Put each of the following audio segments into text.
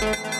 Bye.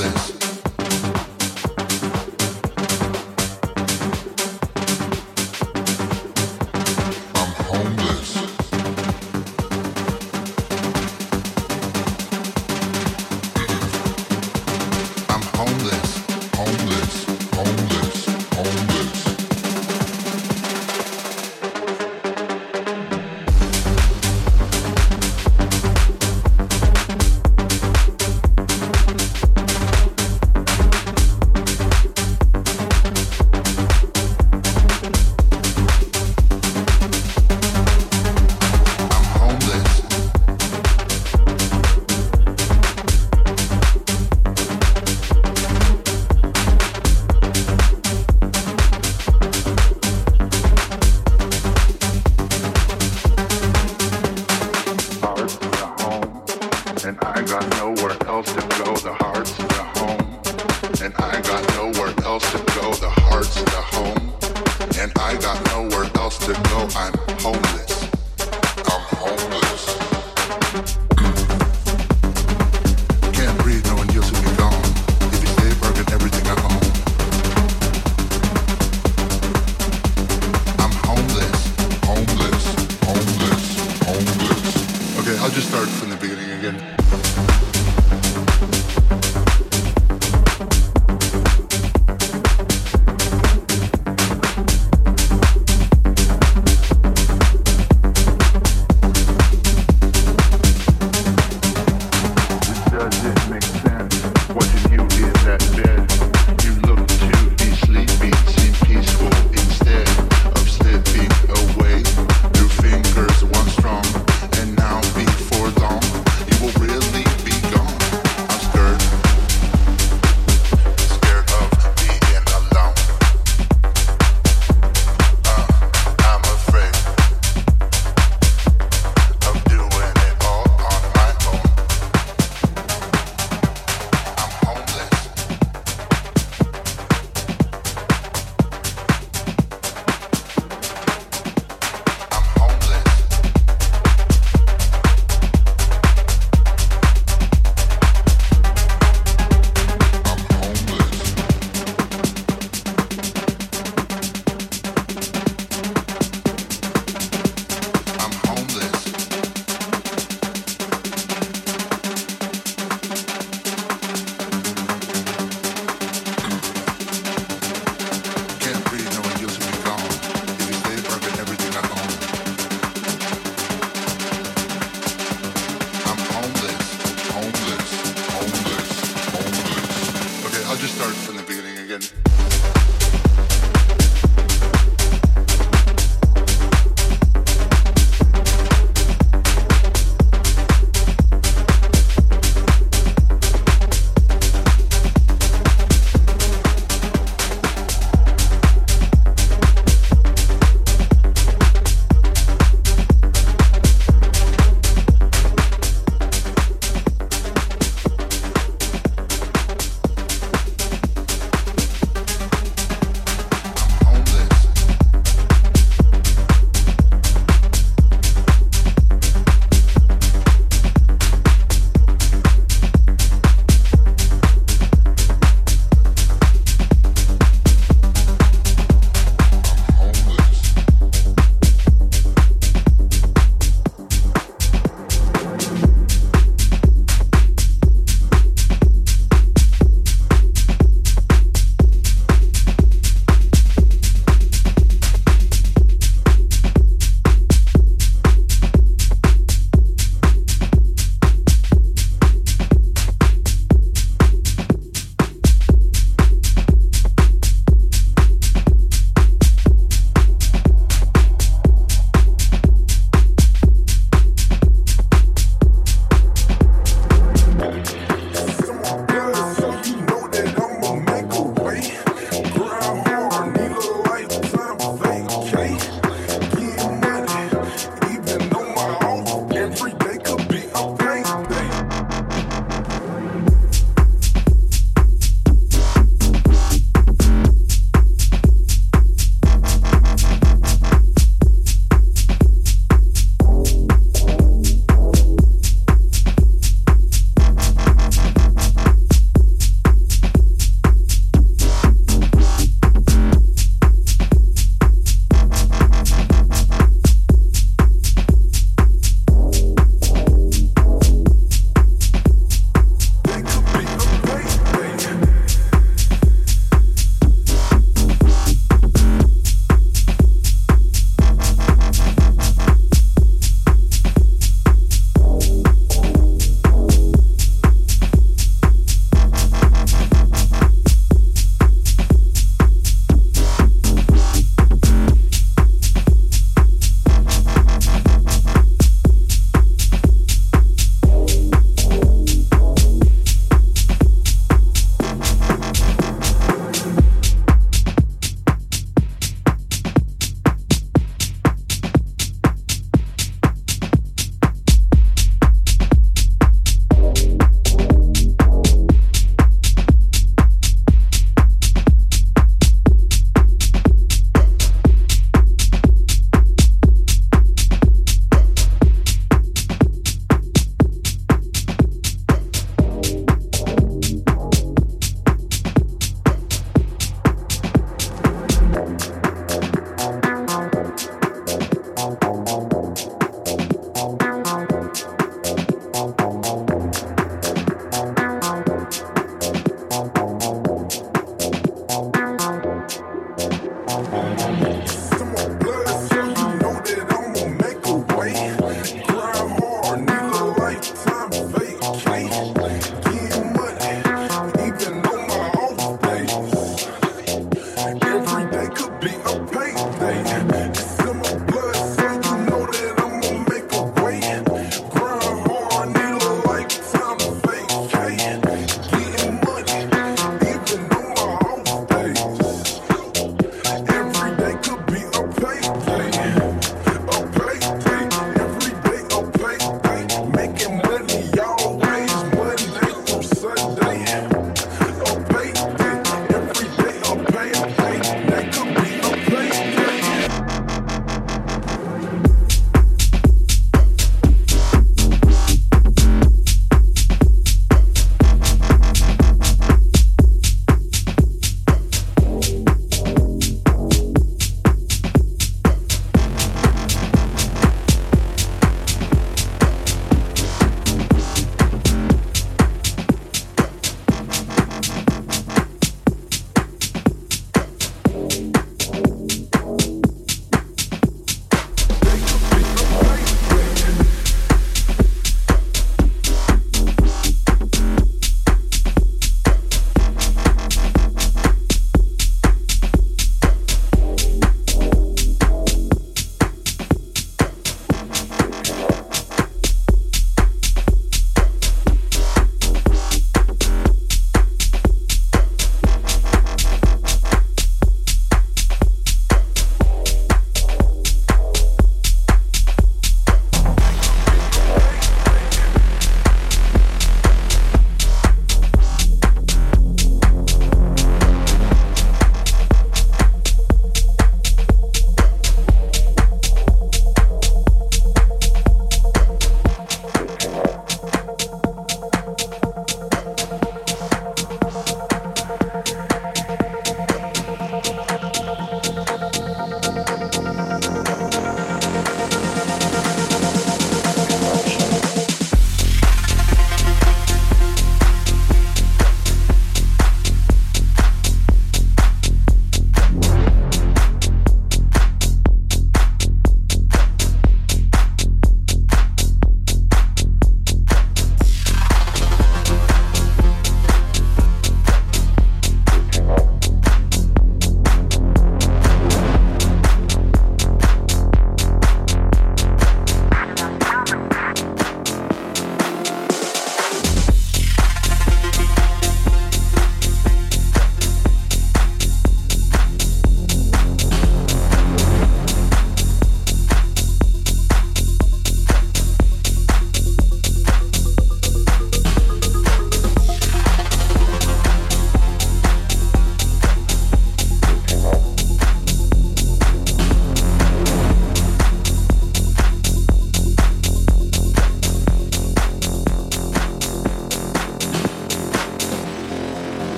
Be